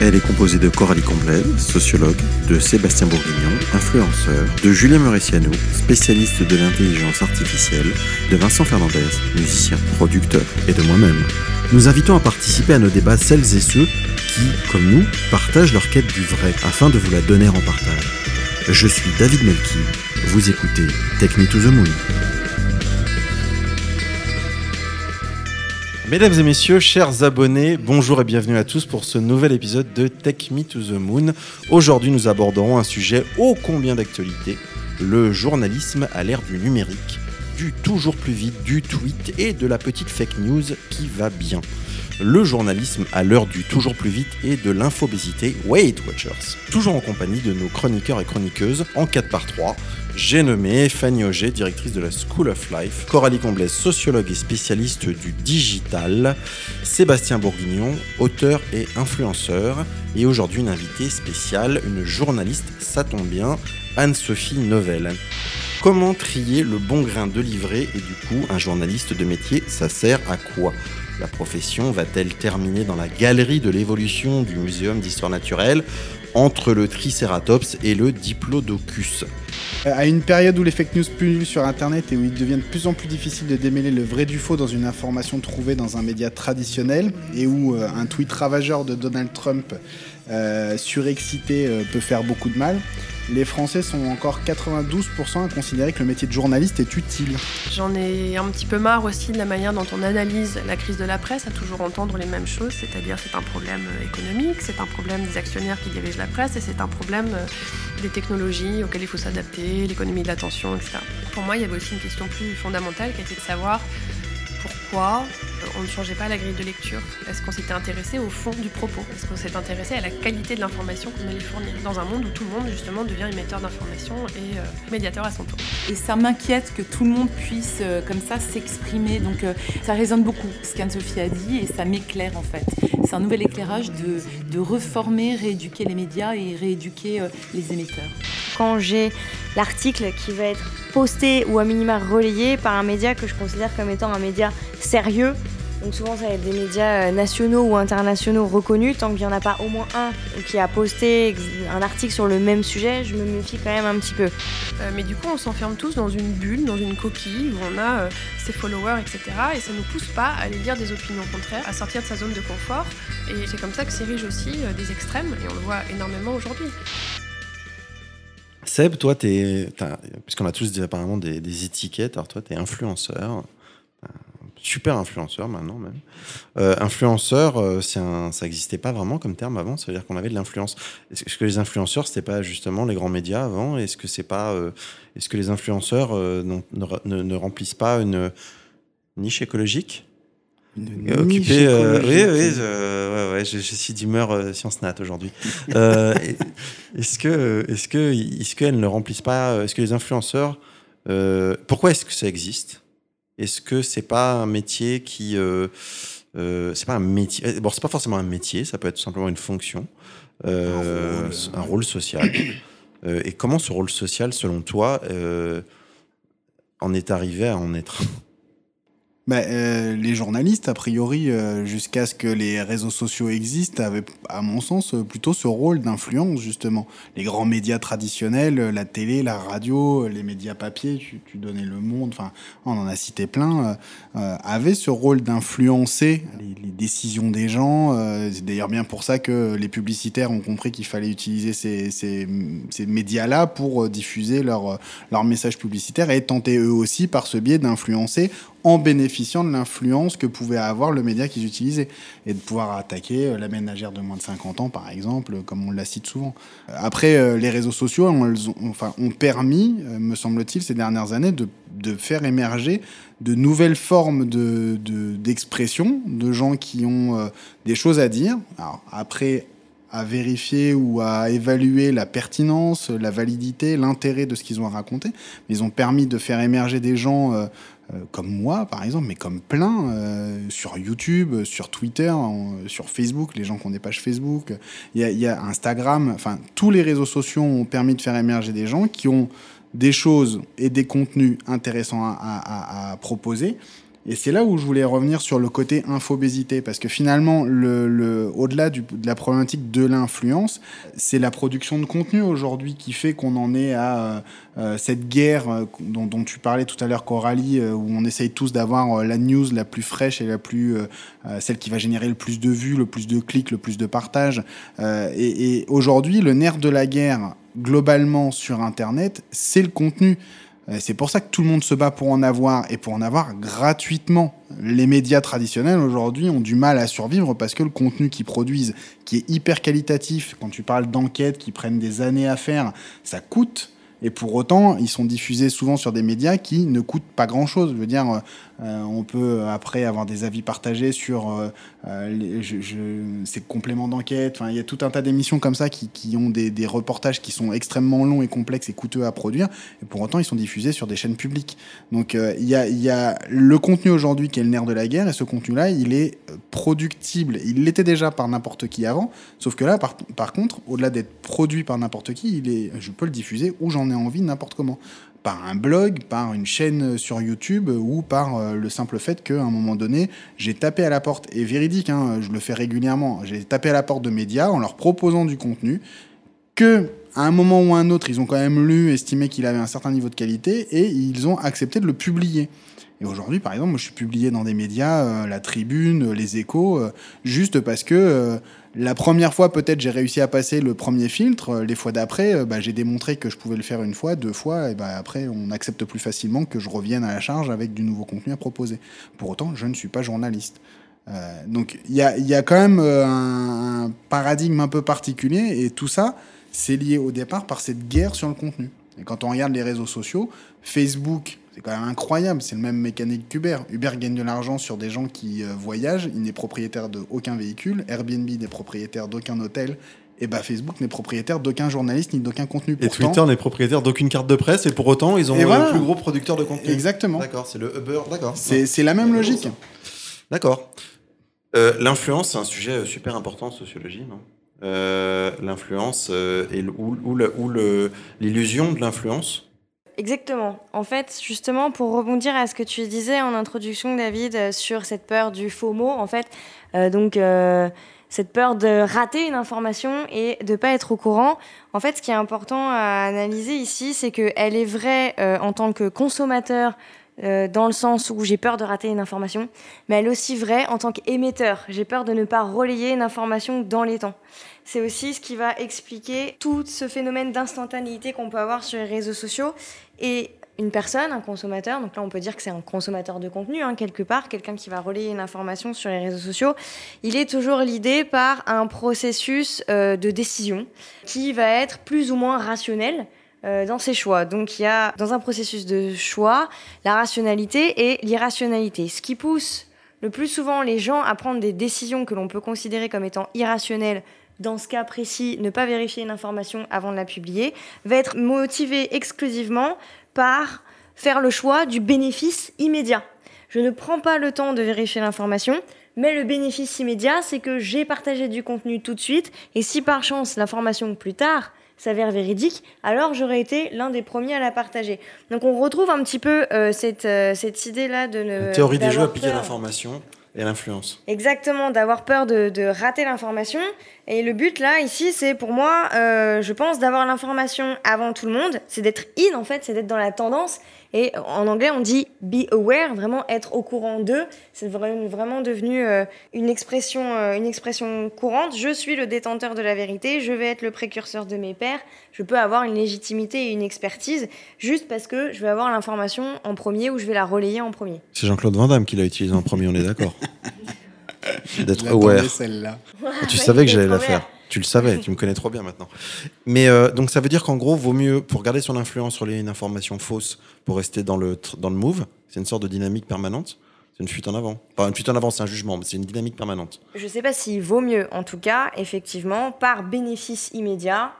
Elle est composée de Coralie Comblet, sociologue, de Sébastien Bourguignon, influenceur, de Julien Mauriciano, spécialiste de l'intelligence artificielle, de Vincent Fernandez, musicien, producteur, et de moi-même. Nous invitons à participer à nos débats celles et ceux qui, comme nous, partagent leur quête du vrai afin de vous la donner en partage. Je suis David Melki, vous écoutez Me to the Moon. Mesdames et messieurs, chers abonnés, bonjour et bienvenue à tous pour ce nouvel épisode de Take Me to the Moon. Aujourd'hui, nous aborderons un sujet ô combien d'actualité, le journalisme à l'ère du numérique, du toujours plus vite, du tweet et de la petite fake news qui va bien. Le journalisme à l'heure du toujours plus vite et de l'infobésité Weight Watchers. Toujours en compagnie de nos chroniqueurs et chroniqueuses en 4 par 3 j'ai nommé Fanny Auger, directrice de la School of Life, Coralie Comblaise, sociologue et spécialiste du digital, Sébastien Bourguignon, auteur et influenceur, et aujourd'hui une invitée spéciale, une journaliste, ça tombe bien, Anne-Sophie Novelle. Comment trier le bon grain de livret et du coup un journaliste de métier, ça sert à quoi? La profession va-t-elle terminer dans la galerie de l'évolution du Muséum d'histoire naturelle entre le Triceratops et le Diplodocus? À une période où les fake news pullulent sur Internet et où il devient de plus en plus difficile de démêler le vrai du faux dans une information trouvée dans un média traditionnel et où euh, un tweet ravageur de Donald Trump euh, surexcité peut faire beaucoup de mal, les Français sont encore 92% à considérer que le métier de journaliste est utile. J'en ai un petit peu marre aussi de la manière dont on analyse la crise de la presse, à toujours entendre les mêmes choses, c'est-à-dire c'est un problème économique, c'est un problème des actionnaires qui dirigent la presse et c'est un problème des technologies auxquelles il faut s'adapter, l'économie de l'attention, etc. Pour moi, il y avait aussi une question plus fondamentale qui était de savoir pourquoi on ne changeait pas la grille de lecture? Est-ce qu'on s'était intéressé au fond du propos? Est-ce qu'on s'est intéressé à la qualité de l'information qu'on allait fournir? Dans un monde où tout le monde, justement, devient émetteur d'informations et euh, médiateur à son tour. Et ça m'inquiète que tout le monde puisse, euh, comme ça, s'exprimer. Donc, euh, ça résonne beaucoup, ce qu'Anne-Sophie a dit, et ça m'éclaire, en fait. C'est un nouvel éclairage de, reformer, rééduquer les médias et rééduquer les émetteurs. Quand j'ai l'article qui va être posté ou à minima relayé par un média que je considère comme étant un média sérieux, donc souvent, ça va être des médias euh, nationaux ou internationaux reconnus. Tant qu'il n'y en a pas au moins un qui a posté un article sur le même sujet, je me méfie quand même un petit peu. Euh, mais du coup, on s'enferme tous dans une bulle, dans une coquille où on a euh, ses followers, etc. Et ça ne nous pousse pas à aller lire des opinions contraires, à sortir de sa zone de confort. Et c'est comme ça que s'érigent aussi des extrêmes, et on le voit énormément aujourd'hui. Seb, toi, puisqu'on a tous apparemment des, des étiquettes, alors toi, tu es influenceur super influenceur maintenant même. Euh, influenceur, euh, ça n'existait pas vraiment comme terme avant. Ça veut dire qu'on avait de l'influence. Est-ce que les influenceurs, c'était pas justement les grands médias avant? Est-ce que pas, euh, est-ce que les influenceurs ne, remplissent pas une niche écologique? Une niche écologique. oui, oui, je, ouais, je, suis d'humeur science nat aujourd'hui. est-ce que, est-ce que, est-ce qu'elles ne remplissent pas Est-ce que les influenceurs, pourquoi est-ce que ça existe? Est-ce que c'est pas un métier qui euh, euh, c'est pas un métier euh, bon c'est pas forcément un métier ça peut être simplement une fonction euh, un, rôle. social et comment ce rôle social selon toi en est arrivé à en être bah, euh, les journalistes, a priori, euh, jusqu'à ce que les réseaux sociaux existent, avaient, à mon sens, euh, plutôt ce rôle d'influence, justement. Les grands médias traditionnels, la télé, la radio, les médias papier, tu, donnais Le Monde, enfin, on en a cité plein, avaient ce rôle d'influencer les, décisions des gens. C'est d'ailleurs bien pour ça que les publicitaires ont compris qu'il fallait utiliser ces, ces, ces médias-là pour diffuser leur, leur message publicitaire et tenter eux aussi, par ce biais, d'influencer en bénéficiant de l'influence que pouvait avoir le média qu'ils utilisaient et de pouvoir attaquer euh, la ménagère de moins de 50 ans, par exemple, comme on la cite souvent. Après, euh, les réseaux sociaux ont, permis, euh, me semble-t-il, ces dernières années, de, faire émerger de nouvelles formes d'expression de, de, gens qui ont des choses à dire. Après, à vérifier ou à évaluer la pertinence, la validité, l'intérêt de ce qu'ils ont à raconter. Ils ont permis de faire émerger des gens euh, euh, comme moi, par exemple, mais comme plein, euh, sur YouTube, sur Twitter, sur Facebook, les gens qui ont des pages Facebook, il y a, Instagram, enfin, tous les réseaux sociaux ont permis de faire émerger des gens qui ont des choses et des contenus intéressants à proposer. Et c'est là où je voulais revenir sur le côté infobésité, parce que finalement, le, le- au-delà de la problématique de l'influence, c'est la production de contenu aujourd'hui qui fait qu'on en est à euh, euh, cette guerre euh, dont, tu parlais tout à l'heure, Coralie, où on essaye tous d'avoir la news la plus fraîche et la plus, celle qui va générer le plus de vues, le plus de clics, le plus de partages. Et et aujourd'hui, le nerf de la guerre, globalement sur Internet, c'est le contenu. Euh, C'est pour ça que tout le monde se bat pour en avoir et pour en avoir gratuitement. Les médias traditionnels aujourd'hui ont du mal à survivre parce que le contenu qu'ils produisent, qui est hyper qualitatif, quand tu parles d'enquêtes qui prennent des années à faire, ça coûte. Et pour autant, ils sont diffusés souvent sur des médias qui ne coûtent pas grand-chose. Je veux dire, euh, on peut après avoir des avis partagés sur euh, euh, ces compléments d'enquête. Enfin, il y a tout un tas d'émissions comme ça qui, ont des, reportages qui sont extrêmement longs et complexes et coûteux à produire. Et pour autant, ils sont diffusés sur des chaînes publiques. Donc, il y, a, le contenu aujourd'hui qui est le nerf de la guerre. Et ce contenu-là, il est productible. Il l'était déjà par n'importe qui avant. Sauf que là, par, par contre, au-delà d'être produit par n'importe qui, il est, je peux le diffuser où j'en ai envie, n'importe comment. Par un blog, par une chaîne sur YouTube ou par euh, le simple fait qu'à un moment donné, j'ai tapé à la porte, et véridique, hein, je le fais régulièrement, j'ai tapé à la porte de médias en leur proposant du contenu que à un moment ou à un autre, ils ont quand même lu, estimé qu'il avait un certain niveau de qualité et ils ont accepté de le publier. Et aujourd'hui, par exemple, moi, je suis publié dans des médias, euh, La Tribune, euh, Les Échos, euh, juste parce que euh, la première fois, peut-être, j'ai réussi à passer le premier filtre. euh, les fois d'après, euh, bah, j'ai démontré que je pouvais le faire une fois, deux fois, et bah, après, on accepte plus facilement que je revienne à la charge avec du nouveau contenu à proposer. Pour autant, je ne suis pas journaliste. Euh, donc, il y a, y a quand même un, un paradigme un peu particulier, et tout ça, c'est lié au départ par cette guerre sur le contenu. Et quand on regarde les réseaux sociaux, Facebook, c'est quand même incroyable, c'est le même mécanique qu'Uber. Uber gagne de l'argent sur des gens qui euh, voyagent, il n'est propriétaire de aucun véhicule, Airbnb n'est propriétaire d'aucun hôtel, et bah Facebook n'est propriétaire d'aucun journaliste ni d'aucun contenu. Et Twitter n'est propriétaire d'aucune carte de presse et pour autant ils ont le plus gros producteur de contenu. Exactement. D'accord, c'est le Uber, d'accord. C'est la même logique. D'accord. Euh, L'influence, c'est un sujet euh, super important en sociologie, non? Euh, L'influence euh, ou, l'illusion de l'influence? Exactement. En fait, justement, pour rebondir à ce que tu disais en introduction, David, euh, sur cette peur du faux mot, en fait, euh, donc euh, cette peur de rater une information et de pas être au courant. En fait, ce qui est important à analyser ici, c'est qu'elle est vraie en tant que consommateur. dans le sens où j'ai peur de rater une information, mais elle est aussi vraie en tant qu'émetteur. J'ai peur de ne pas relayer une information dans les temps. C'est aussi ce qui va expliquer tout ce phénomène d'instantanéité qu'on peut avoir sur les réseaux sociaux. Et une personne, un consommateur, donc là on peut dire que c'est un consommateur de contenu, hein, quelque part, quelqu'un qui va relayer une information sur les réseaux sociaux, il est toujours l'idée par un processus euh, de décision qui va être plus ou moins rationnel euh, dans ses choix. Donc il y a dans un processus de choix la rationalité et l'irrationalité. Ce qui pousse le plus souvent les gens à prendre des décisions que l'on peut considérer comme étant irrationnelles dans ce cas précis, ne pas vérifier une information avant de la publier, va être motivé exclusivement par faire le choix du bénéfice immédiat. Je ne prends pas le temps de vérifier l'information, mais le bénéfice immédiat, c'est que j'ai partagé du contenu tout de suite, et si par chance l'information plus tard s'avère véridique, alors j'aurais été l'un des premiers à la partager. Donc on retrouve un petit peu euh, cette, euh, cette idée-là de ne... Une théorie des jeux appliquée à l'information et à l'influence. Exactement, d'avoir peur de, de rater l'information. Et le but là, ici, c'est pour moi, euh, je pense, d'avoir l'information avant tout le monde. C'est d'être in en fait, c'est d'être dans la tendance. Et en anglais, on dit be aware, vraiment être au courant d'eux. C'est vra- vraiment devenu euh, une, expression, euh, une expression courante. Je suis le détenteur de la vérité, je vais être le précurseur de mes pairs. Je peux avoir une légitimité et une expertise juste parce que je vais avoir l'information en premier ou je vais la relayer en premier. C'est Jean-Claude Van Damme qui l'a utilisé en premier, on est d'accord. D'être aware. celle-là. Tu savais que j'allais la faire. Tu le savais, tu me connais trop bien maintenant. Mais euh, donc ça veut dire qu'en gros, vaut mieux, pour garder son influence, relayer une information fausse pour rester dans le, dans le move. C'est une sorte de dynamique permanente. C'est une fuite en avant. Pas une fuite en avant, c'est un jugement, mais c'est une dynamique permanente. Je ne sais pas s'il vaut mieux. En tout cas, effectivement, par bénéfice immédiat,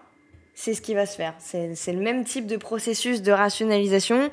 c'est ce qui va se faire. C'est le même type de processus de rationalisation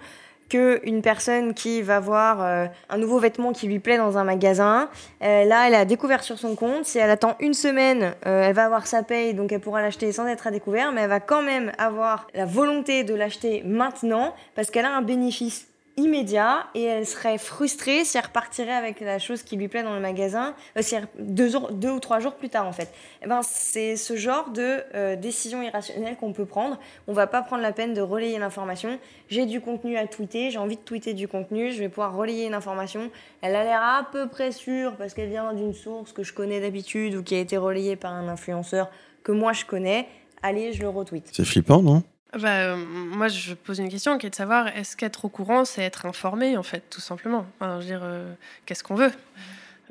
qu'une personne qui va voir euh, un nouveau vêtement qui lui plaît dans un magasin. Euh, là, elle a découvert sur son compte. Si elle attend une semaine, euh, elle va avoir sa paye, donc elle pourra l'acheter sans être à découvert, mais elle va quand même avoir la volonté de l'acheter maintenant parce qu'elle a un bénéfice immédiat et elle serait frustrée si elle repartirait avec la chose qui lui plaît dans le magasin euh, deux, deux, ou trois jours plus tard en fait. Eh ben, c'est ce genre de euh, décision irrationnelle qu'on peut prendre. On va pas prendre la peine de relayer l'information. J'ai du contenu à tweeter, j'ai envie de tweeter du contenu, je vais pouvoir relayer une information. Elle a l'air à peu près sûre parce qu'elle vient d'une source que je connais d'habitude ou qui a été relayée par un influenceur que moi je connais. Allez, je le retweet. C'est flippant, non? Bah, euh, moi, je pose une question qui est de savoir est-ce qu'être au courant, c'est être informé, en fait, tout simplement? Je veux dire, euh, qu'est-ce qu'on veut?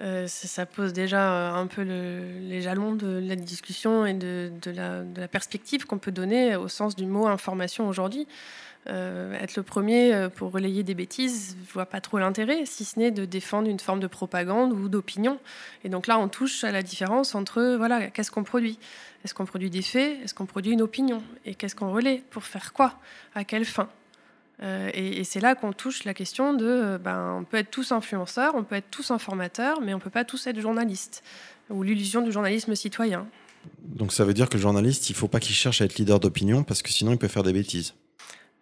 Euh, ça pose déjà un peu les jalons de la discussion et de la, perspective qu'on peut donner au sens du mot information aujourd'hui. Être le premier pour relayer des bêtises, je vois pas trop l'intérêt, si ce n'est de défendre une forme de propagande ou d'opinion. Et donc là, on touche à la différence entre voilà, qu'est-ce qu'on produit? Est-ce qu'on produit des faits? Est-ce qu'on produit une opinion? Et qu'est-ce qu'on relaie? Pour faire quoi? À quelle fin? Euh, et, c'est là qu'on touche la question de, euh, ben, on peut être tous influenceurs, on peut être tous informateurs, mais on peut pas tous être journalistes, ou l'illusion du journalisme citoyen. Donc ça veut dire que le journaliste, il faut pas qu'il cherche à être leader d'opinion, parce que sinon il peut faire des bêtises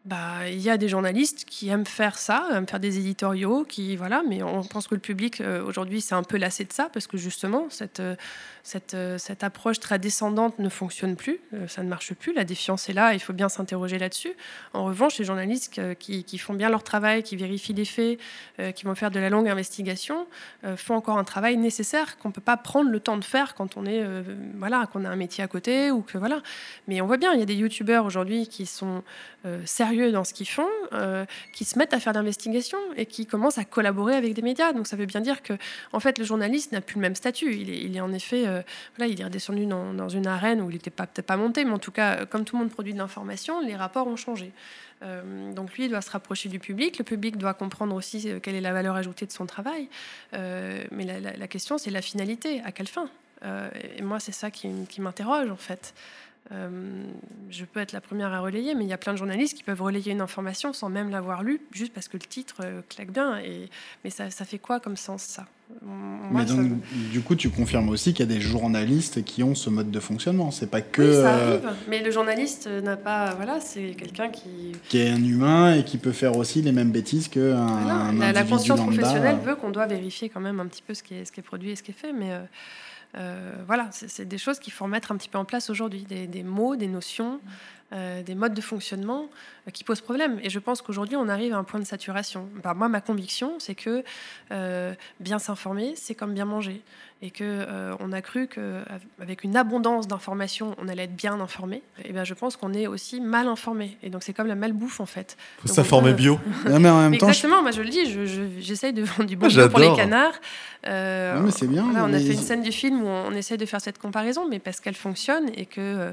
bah, il y a des journalistes qui aiment faire ça, aiment faire des éditoriaux, qui voilà, mais on pense que le public euh, aujourd'hui c'est un peu lassé de ça parce que justement cette euh, cette, euh, cette approche très descendante ne fonctionne plus, ça ne marche plus, la défiance est là, il faut bien s'interroger là-dessus. En revanche, les journalistes qui, qui, font bien leur travail, qui vérifient les faits, qui vont faire de la longue investigation, font encore un travail nécessaire qu'on peut pas prendre le temps de faire quand on est voilà, qu'on a un métier à côté ou que voilà. Mais on voit bien, il y a des youtubeurs aujourd'hui qui sont sérieux dans ce qu'ils font, euh, qui se mettent à faire d'investigation et qui commencent à collaborer avec des médias. Donc ça veut bien dire que, en fait, le journaliste n'a plus le même statut. Il est en effet, euh, il est redescendu dans, une arène où il n'était peut-être pas monté, mais en tout cas, comme tout le monde produit de l'information, les rapports ont changé. Euh, donc lui, il doit se rapprocher du public. Le public doit comprendre aussi quelle est la valeur ajoutée de son travail. mais la, question, c'est la finalité. À quelle fin? Et moi, c'est ça qui m'interroge, en fait. Euh, je peux être la première à relayer, mais il y a plein de journalistes qui peuvent relayer une information sans même l'avoir lue, juste parce que le titre euh, claque bien. Et, mais ça, ça, fait quoi comme sens, ça? Mais donc, du coup, tu confirmes aussi qu'il y a des journalistes qui ont ce mode de fonctionnement. C'est pas que. Oui, ça euh, arrive. Mais le journaliste n'a pas. Voilà, c'est quelqu'un qui. Qui est un humain et qui peut faire aussi les mêmes bêtises qu'un. Voilà. La, la, conscience professionnelle veut qu'on doit vérifier quand même un petit peu ce qui est, ce qui est produit et ce qui est fait. Mais. Euh, voilà, c'est des choses qu'il faut mettre un petit peu en place aujourd'hui, des, mots, des notions, euh, des modes de fonctionnement euh, qui posent problème. Et je pense qu'aujourd'hui, on arrive à un point de saturation. Moi, ma conviction, c'est que bien s'informer, c'est comme bien manger et que euh, on a cru qu'avec une abondance d'informations, on allait être bien informé, et eh bien je pense qu'on est aussi mal informé. Et donc c'est comme la malbouffe en fait. Faut s'informer bio. mais en même Exactement, moi je le dis, j'essaye de vendre du bon ah, pour les canards. Euh, mais c'est bien. on a fait une scène du film où on essaye de faire cette comparaison, mais parce qu'elle fonctionne et que euh,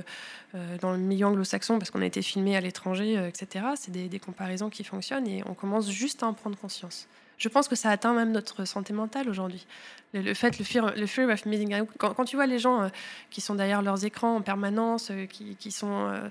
dans le milieu anglo-saxon, parce qu'on a été filmé à l'étranger, etc., c'est des, comparaisons qui fonctionnent et on commence juste à en prendre conscience je pense que ça atteint même notre santé mentale aujourd'hui. Le, fait, le fear, le fear of missing out. Quand, tu vois les gens euh, qui sont derrière leurs écrans en permanence, euh, qui, sont, euh,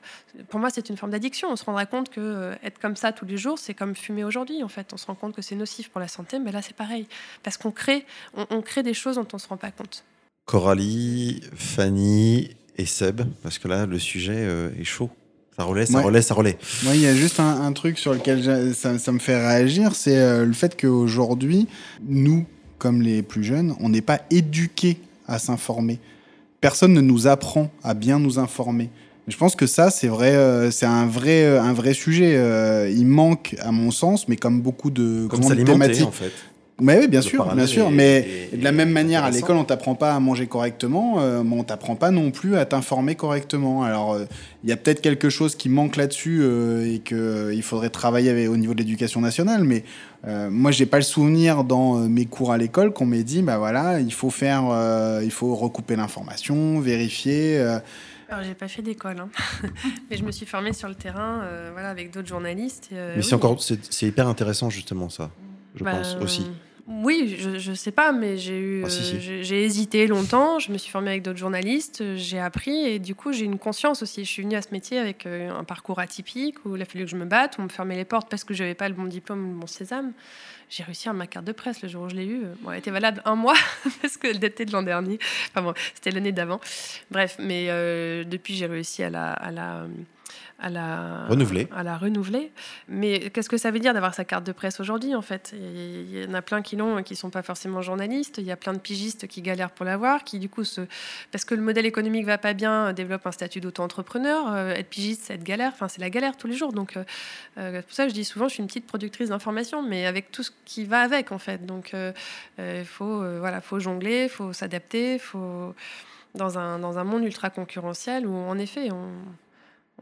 pour moi, c'est une forme d'addiction. On se rendra compte que être comme ça tous les jours, c'est comme fumer aujourd'hui. En fait, on se rend compte que c'est nocif pour la santé, mais là, c'est pareil, parce qu'on crée, on, crée des choses dont on se rend pas compte. Coralie, Fanny et Seb, parce que là, le sujet est chaud. Ça relaie, ça relaie, ça relaie. Moi, il y a juste un, truc sur lequel ça, ça, me fait réagir, c'est euh, le fait qu'aujourd'hui, nous, comme les plus jeunes, on n'est pas éduqués à s'informer. Personne ne nous apprend à bien nous informer. Je pense que ça, c'est vrai, euh, c'est un vrai, euh, un vrai sujet. il manque, à mon sens, mais comme beaucoup de comme grandes thématiques, en fait. Mais oui, bien sûr, bien sûr. Mais de la même manière, à l'école, on t'apprend pas à manger correctement, euh, mais on t'apprend pas non plus à t'informer correctement. Alors, euh, il y a peut-être quelque chose qui manque là-dessus euh, et qu'il faudrait travailler au niveau de l'éducation nationale. Mais moi, j'ai pas le souvenir dans mes cours à l'école qu'on m'ait dit, bah voilà, il faut faire, il faut recouper l'information, vérifier. Alors, j'ai pas fait d'école, hein. mais je me suis formée sur le terrain, voilà, avec d'autres journalistes. mais c'est encore, c'est hyper intéressant justement ça je bah, pense aussi. Oui, je, ne sais pas, mais j'ai eu, Ah, si, si. euh, j'ai hésité longtemps. Je me suis formée avec d'autres journalistes, j'ai appris et du coup j'ai une conscience aussi. Je suis venue à ce métier avec euh, un parcours atypique où il a fallu que je me batte, où on me fermait les portes parce que je n'avais pas le bon diplôme, le bon sésame. J'ai réussi à ma carte de presse le jour où je l'ai eue. Bon, elle était valable un mois parce qu'elle datait de l'an dernier. Enfin bon, c'était l'année d'avant. Bref, mais euh, depuis j'ai réussi à la, à la, à la Renouveler. À la renouveler. Mais qu'est-ce que ça veut dire d'avoir sa carte de presse aujourd'hui en fait? Il y en a plein qui l'ont et qui sont pas forcément journalistes. Il y a plein de pigistes qui galèrent pour l'avoir, qui du coup se... parce que le modèle économique va pas bien, développent un statut d'auto-entrepreneur. Euh, être pigiste, c'est être galère. Enfin, c'est la galère tous les jours. Donc euh, euh, pour ça, que je dis souvent, je suis une petite productrice d'informations, mais avec tout ce qui va avec en fait. Donc il faut voilà, faut jongler, il faut s'adapter, faut dans un, dans un monde ultra concurrentiel où en effet on,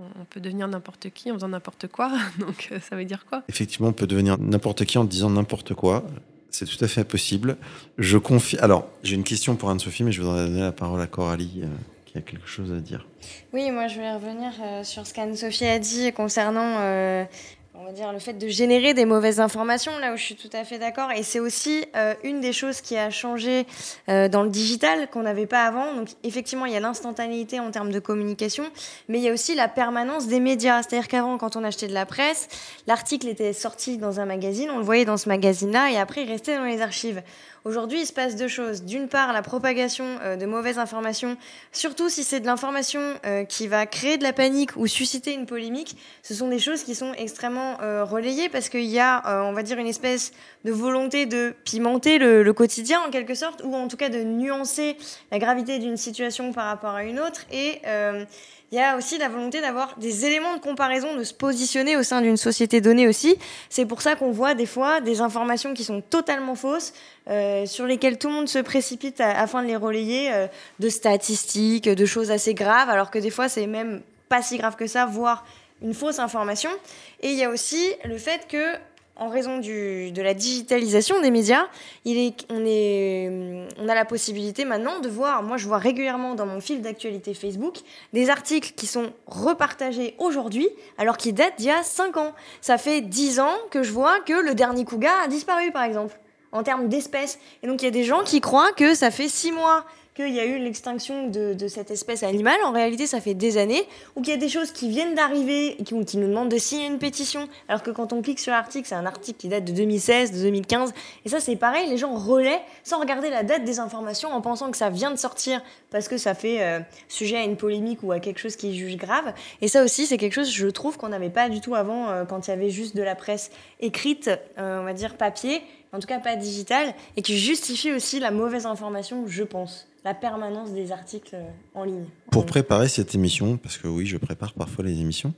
on- peut devenir n'importe qui en faisant n'importe quoi. Donc euh, ça veut dire quoi? Effectivement, on peut devenir n'importe qui en disant n'importe quoi. C'est tout à fait possible. Je confie. Alors, j'ai une question pour Anne-Sophie, mais je voudrais donner la parole à Coralie, euh, qui a quelque chose à dire. Oui, moi je voulais revenir euh, sur ce qu'Anne-Sophie a dit concernant euh, on va dire, le fait de générer des mauvaises informations, là où je suis tout à fait d'accord. Et c'est aussi euh, une des choses qui a changé euh, dans le digital qu'on n'avait pas avant. Donc effectivement, il y a l'instantanéité en termes de communication, mais il y a aussi la permanence des médias. C'est-à-dire qu'avant, quand on achetait de la presse, l'article était sorti dans un magazine, on le voyait dans ce magazine-là, et après il restait dans les archives. Aujourd'hui, il se passe deux choses. D'une part, la propagation euh, de mauvaises informations, surtout si c'est de l'information euh, qui va créer de la panique ou susciter une polémique, ce sont des choses qui sont extrêmement euh, relayées parce qu'il y a, on va dire, une espèce de volonté de pimenter le, quotidien en quelque sorte, ou en tout cas de nuancer la gravité d'une situation par rapport à une autre. Il y a aussi la volonté d'avoir des éléments de comparaison, de se positionner au sein d'une société donnée aussi. C'est pour ça qu'on voit des fois des informations qui sont totalement fausses, euh, sur lesquelles tout le monde se précipite afin de les relayer, euh, de statistiques, de choses assez graves, alors que des fois c'est même pas si grave que ça, voire une fausse information. Et il y a aussi le fait que, en raison de la digitalisation des médias, on, a la possibilité maintenant de voir, moi je vois régulièrement dans mon fil d'actualité Facebook, des articles qui sont repartagés aujourd'hui, alors qu'ils datent d'il y a 5 ans. Ça fait 10 ans que je vois que le dernier couga a disparu, par exemple, en termes d'espèces. Et donc il y a des gens qui croient que ça fait 6 mois qu'il y a eu l'extinction de, cette espèce animale. En réalité, ça fait des années. Ou qu'il y a des choses qui viennent d'arriver qui, nous demandent de signer une pétition. Alors que quand on clique sur l'article, c'est un article qui date de 2016, de 2015. Et ça, c'est pareil, les gens relaient sans regarder la date des informations en pensant que ça vient de sortir parce que ça fait euh, sujet à une polémique ou à quelque chose qui jugé grave. Et ça aussi, c'est quelque chose, je trouve, qu'on n'avait pas du tout avant euh, quand il y avait juste de la presse écrite, euh, on va dire papier, en tout cas pas digitale, et qui justifie aussi la mauvaise information, je pense. La permanence des articles euh, en ligne. Pour préparer cette émission, parce que oui, je prépare parfois les émissions,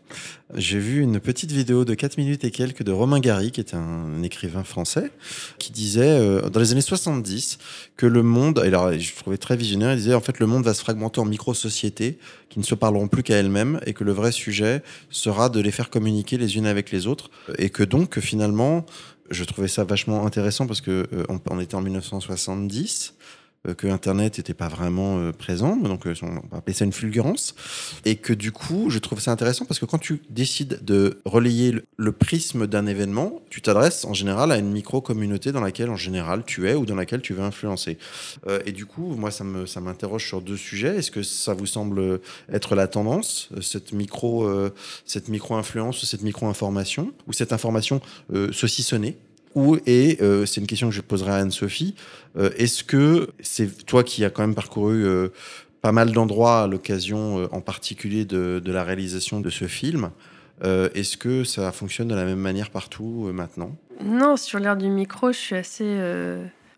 j'ai vu une petite vidéo de 4 minutes et quelques de Romain Gary, qui est un écrivain français, qui disait euh, dans les années 70 que le monde, et alors je trouvais très visionnaire, il disait en fait le monde va se fragmenter en micro-sociétés qui ne se parleront plus qu'à elles-mêmes et que le vrai sujet sera de les faire communiquer les unes avec les autres et que donc finalement, je trouvais ça vachement intéressant parce que euh, on, était en 1970 euh, que Internet n'était pas vraiment euh, présent, donc euh, on va appeler ça une fulgurance, et que du coup, je trouve ça intéressant parce que quand tu décides de relayer le, prisme d'un événement, tu t'adresses en général à une micro-communauté dans laquelle en général tu es ou dans laquelle tu veux influencer. Euh, et du coup, moi, ça me ça m'interroge sur deux sujets. Est-ce que ça vous semble être la tendance, euh, cette micro euh, cette micro-influence, cette micro-information, ou cette information euh, saucissonnée? Et euh, c'est une question que je poserai à Anne-Sophie, euh, est-ce que c'est toi qui as quand même parcouru euh, pas mal d'endroits à l'occasion en particulier de, la réalisation de ce film Est-ce que ça fonctionne de la même manière partout maintenant? Non, sur l'ère du micro, je suis assez,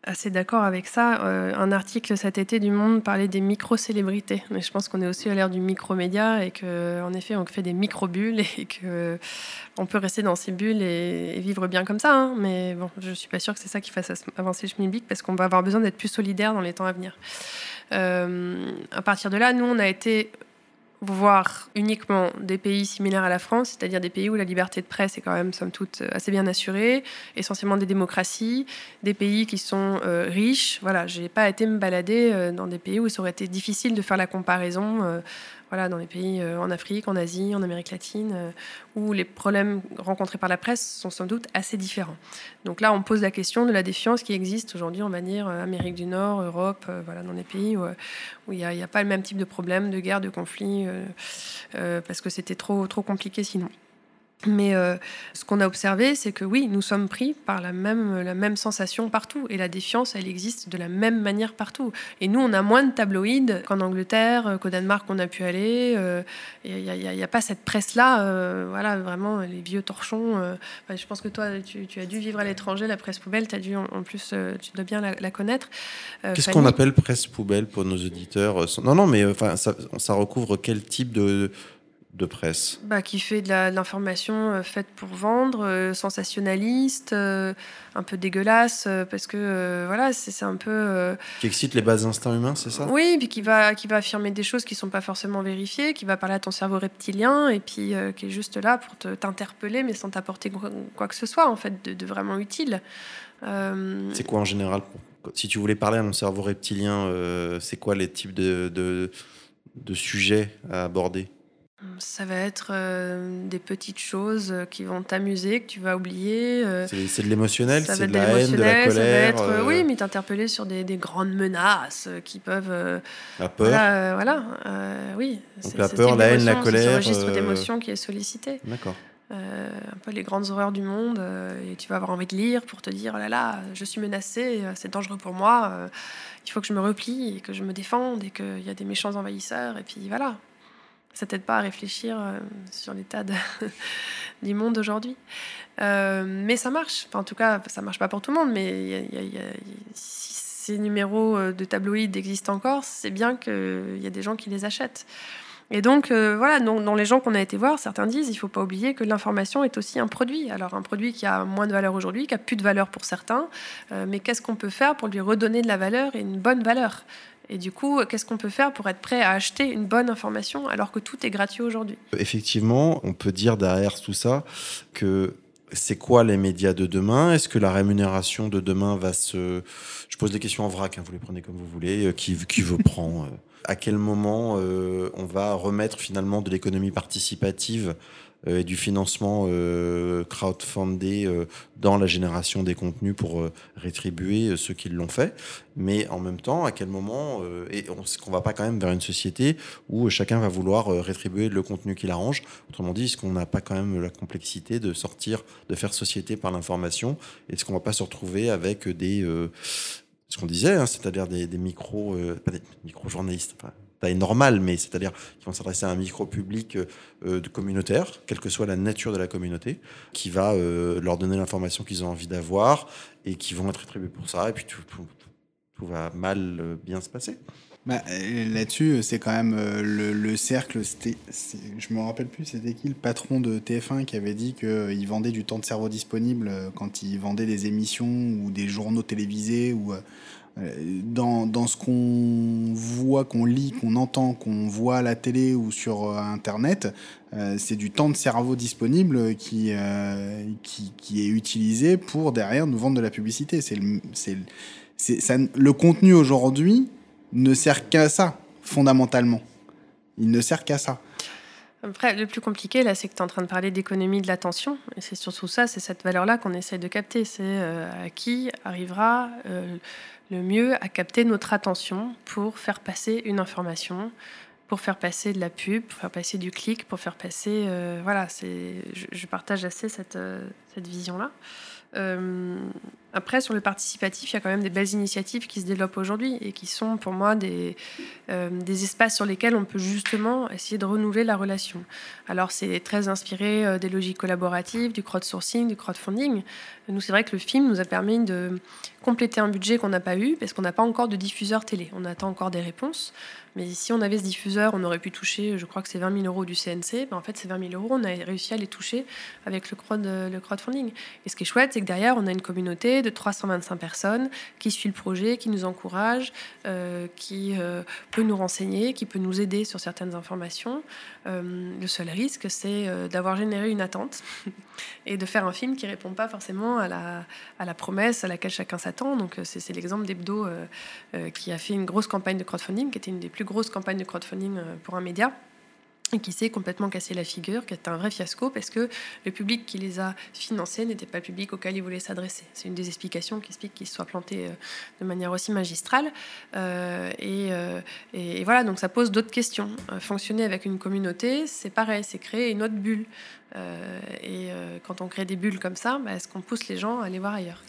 assez d'accord avec ça. Euh, un article cet été du Monde parlait des micro-célébrités. Mais je pense qu'on est aussi à l'ère du micro-média et qu'en effet, on fait des micro-bulles et que on peut rester dans ces bulles et, vivre bien comme ça. hein. Mais bon, je suis pas sûre que c'est ça qui fasse avancer le schmilblick parce qu'on va avoir besoin d'être plus solidaire dans les temps à venir. Euh, à partir de là, nous, on a été voir uniquement des pays similaires à la France, c'est-à-dire des pays où la liberté de presse est quand même, somme toute, assez bien assurée, essentiellement des démocraties, des pays qui sont euh, riches. Voilà, j'ai pas été me balader euh, dans des pays où ça aurait été difficile de faire la comparaison euh, voilà, dans les pays en Afrique, en Asie, en Amérique latine, où les problèmes rencontrés par la presse sont sans doute assez différents. Donc là, on pose la question de la défiance qui existe aujourd'hui, on va dire, Amérique du Nord, Europe, voilà, dans des pays où il n'y a, a, pas le même type de problème, de guerre, de conflit, parce que c'était trop, trop compliqué sinon. Mais euh, ce qu'on a observé, c'est que oui, nous sommes pris par la même, la même sensation partout. Et la défiance, elle existe de la même manière partout. Et nous, on a moins de tabloïds qu'en Angleterre, euh, qu'au Danemark, on a pu aller. Il euh, n'y a, pas cette presse-là. voilà, vraiment, les vieux torchons. je pense que toi, tu, as dû vivre à l'étranger, la presse poubelle. Tu as dû, en, plus, tu dois bien la, connaître. Qu'est-ce qu'on appelle presse poubelle pour nos auditeurs? Non, non, mais enfin, ça, ça recouvre quel type de de presse? Bah, Qui fait de l'information euh, faite pour vendre, euh, sensationnaliste, euh, un peu dégueulasse, parce que voilà, c'est un peu. Qui excite les bas instincts humains, c'est ça? Oui, puis qui va, qui va affirmer des choses qui ne sont pas forcément vérifiées, qui va parler à ton cerveau reptilien, et puis qui est juste là pour t'interpeller, mais sans t'apporter quoi, que ce soit, en fait, de, vraiment utile. C'est quoi en général Si tu voulais parler à mon cerveau reptilien, c'est quoi les types de, de, de sujets à aborder? Ça va être euh, des petites choses qui vont t'amuser, que tu vas oublier. Euh, c'est de l'émotionnel, c'est de, la haine, de la colère. Ça va être, euh, oui, mais t'interpeller sur des, des, grandes menaces qui peuvent. la peur. Voilà, oui. Donc la peur, la haine, la colère. C'est registre d'émotion qui est sollicité. D'accord. un peu les grandes horreurs du monde, et tu vas avoir envie de lire pour te dire oh là là, je suis menacé, c'est dangereux pour moi, il faut que je me replie et que je me défende et qu'il y a des méchants envahisseurs, et puis voilà ça t'aide pas à réfléchir euh, sur l'état du monde aujourd'hui. Euh, mais ça marche. En tout cas, ça marche pas pour tout le monde, mais si ces numéros euh, de tabloïds existent encore, c'est bien qu'il y a des gens qui les achètent. Et donc, voilà, dans, les gens qu'on a été voir, certains disent, il faut pas oublier que l'information est aussi un produit. Alors, un produit qui a moins de valeur aujourd'hui, qui a plus de valeur pour certains, mais qu'est-ce qu'on peut faire pour lui redonner de la valeur et une bonne valeur? Et du coup, qu'est-ce qu'on peut faire pour être prêt à acheter une bonne information alors que tout est gratuit aujourd'hui? Effectivement, on peut dire derrière tout ça que c'est quoi les médias de demain? Est-ce que la rémunération de demain va se... Je pose des questions en vrac, hein, vous les prenez comme vous voulez. Euh, qui, qui veut prendre? Euh, À quel moment euh, on va remettre finalement de l'économie participative et du financement euh, crowdfundé euh, dans la génération des contenus pour rétribuer ceux qui l'ont fait. Mais en même temps, à quel moment, et est-ce qu'on va pas quand même vers une société où chacun va vouloir rétribuer le contenu qu'il arrange Autrement dit, est-ce qu'on n'a pas quand même la complexité de sortir, de faire société par l'information? Est-ce qu'on va pas se retrouver avec des ce qu'on disait, hein, c'est-à-dire des, des micro, pas des micro-journalistes, enfin, taille normale, mais c'est-à-dire qui vont s'adresser à un micro-public euh, de communautaire, quelle que soit la nature de la communauté, qui va euh, leur donner l'information qu'ils ont envie d'avoir et qui vont être rétribués pour ça, et puis tout, va mal euh, bien se passer. Bah, Là-dessus, c'est quand même le, cercle. Je me rappelle plus, c'était qui le patron de TF1 qui avait dit qu'il vendait du temps de cerveau disponible quand il vendait des émissions ou des journaux télévisés ou dans, dans ce qu'on voit, qu'on lit, qu'on entend, qu'on voit à la télé ou sur euh, Internet, euh, c'est du temps de cerveau disponible qui, euh, qui, qui, est utilisé pour derrière nous vendre de la publicité. C'est le, c'est, ça, le contenu aujourd'hui ne sert qu'à ça, fondamentalement. Il ne sert qu'à ça. Après, le plus compliqué, là, c'est que tu es en train de parler d'économie de l'attention. Et c'est surtout ça, c'est cette valeur-là qu'on essaye de capter. C'est à qui arrivera le mieux à capter notre attention pour faire passer une information, pour faire passer de la pub, pour faire passer du clic, pour faire passer... Euh, voilà, c'est, je, partage assez cette, euh, cette vision-là. Euh, après, sur le participatif, il y a quand même des belles initiatives qui se développent aujourd'hui et qui sont pour moi des, euh, des espaces sur lesquels on peut justement essayer de renouveler la relation. Alors, c'est très inspiré euh, des logiques collaboratives, du crowdsourcing, du crowdfunding. Nous, c'est vrai que le film nous a permis de compléter un budget qu'on n'a pas eu parce qu'on n'a pas encore de diffuseur télé. On attend encore des réponses. Mais si on avait ce diffuseur, on aurait pu toucher, je crois que c'est 20 000 euros du CNC. Ben, en fait, ces 20 000 euros, on a réussi à les toucher avec le, crowd, le crowdfunding. Et ce qui est chouette, c'est que derrière, on a une communauté de 325 personnes qui suit le projet, qui nous encourage, euh, qui euh, peut nous renseigner, qui peut nous aider sur certaines informations. Euh, le seul risque, c'est d'avoir généré une attente et de faire un film qui répond pas forcément à la, promesse à laquelle chacun s'attend. Donc, c'est l'exemple d'Hebdo qui a fait une grosse campagne de crowdfunding, qui était une des plus grosse campagne de crowdfunding euh, pour un média. Et qui s'est complètement cassé la figure, qui est un vrai fiasco parce que le public qui les a financés n'était pas le public auquel ils voulaient s'adresser. C'est une des explications qui explique qu'ils soient plantés euh, de manière aussi magistrale. Euh, euh, et, voilà, donc ça pose d'autres questions. fonctionner avec une communauté, c'est pareil, c'est créer une autre bulle. et quand on crée des bulles comme ça, bah, est-ce qu'on pousse les gens à aller voir ailleurs?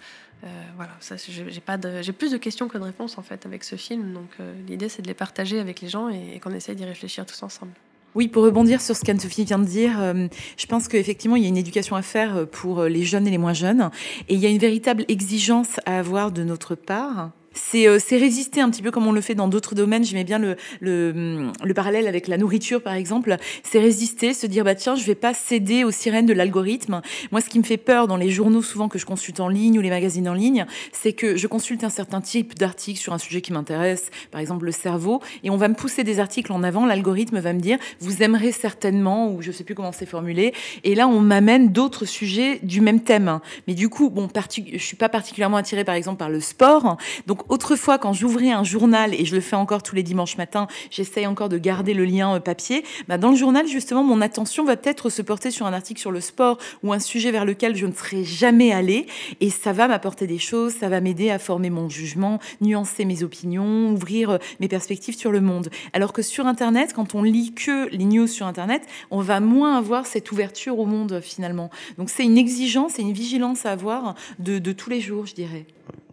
Voilà, j'ai plus de questions que de réponses en fait avec ce film. Donc l'idée c'est de les partager avec les gens et qu'on essaye d'y réfléchir tous ensemble. Oui, pour rebondir sur ce qu'Anne-Sophie vient de dire, euh, je pense qu'effectivement, il y a une éducation à faire euh, pour les jeunes et les moins jeunes. Et il y a une véritable exigence à avoir de notre part euh, c'est résister un petit peu comme on le fait dans d'autres domaines. J'aimais bien le, le, le, parallèle avec la nourriture, par exemple. C'est résister, se dire, bah tiens, je vais pas céder aux sirènes de l'algorithme. Moi, ce qui me fait peur dans les journaux souvent que je consulte en ligne ou les magazines en ligne, c'est que je consulte un certain type d'article sur un sujet qui m'intéresse, par exemple le cerveau, et on va me pousser des articles en avant. L'algorithme va me dire, vous aimerez certainement, ou je sais plus comment c'est formulé. Et là, on m'amène d'autres sujets du même thème. Mais du coup, bon, je suis pas particulièrement attirée, par exemple, par le sport. Donc, autrefois, quand j'ouvrais un journal, et je le fais encore tous les dimanches matins, j'essaye encore de garder le lien euh, papier, bah dans le journal, justement, mon attention va peut-être se porter sur un article sur le sport ou un sujet vers lequel je ne serais jamais allée. Et ça va m'apporter des choses, ça va m'aider à former mon jugement, nuancer mes opinions, ouvrir euh, mes perspectives sur le monde. Alors que sur Internet, quand on lit que les news sur Internet, on va moins avoir cette ouverture au monde finalement. Donc c'est une exigence et une vigilance à avoir de, de tous les jours, je dirais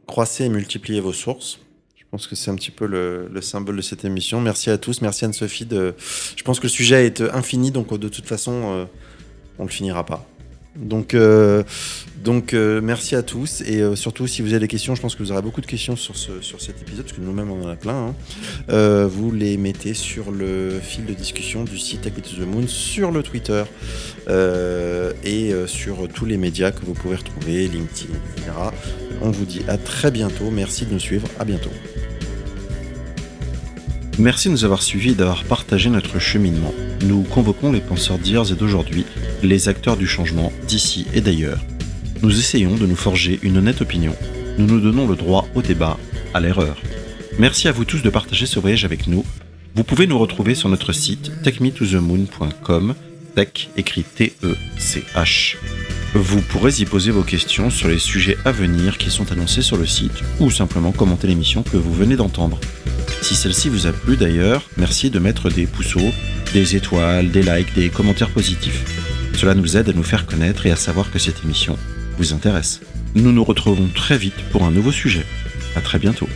croissez et multipliez vos sources. Je pense que c'est un petit peu le, symbole de cette émission. Merci à tous, merci Anne-Sophie. De... Je pense que le sujet est infini, donc de toute façon, euh, on ne le finira pas. Donc, euh, euh, merci à tous et euh, surtout si vous avez des questions, je pense que vous aurez beaucoup de questions sur, ce, sur cet épisode parce que nous-mêmes on en a plein. Hein. vous les mettez sur le fil de discussion du site to the Moon sur le Twitter et sur tous les médias que vous pouvez retrouver, LinkedIn, etc. On vous dit à très bientôt. Merci de nous suivre. À bientôt. Merci de nous avoir suivis et d'avoir partagé notre cheminement. Nous convoquons les penseurs d'hier et d'aujourd'hui, les acteurs du changement d'ici et d'ailleurs. Nous essayons de nous forger une honnête opinion. Nous nous donnons le droit au débat, à l'erreur. Merci à vous tous de partager ce voyage avec nous. Vous pouvez nous retrouver sur notre site techmetothemoon.com, tech écrit T-E-C-H. Vous pourrez y poser vos questions sur les sujets à venir qui sont annoncés sur le site ou simplement commenter l'émission que vous venez d'entendre. Si celle-ci vous a plu d'ailleurs, merci de mettre des pouceaux, des étoiles, des likes, des commentaires positifs. Cela nous aide à nous faire connaître et à savoir que cette émission vous intéresse. Nous nous retrouvons très vite pour un nouveau sujet. À très bientôt.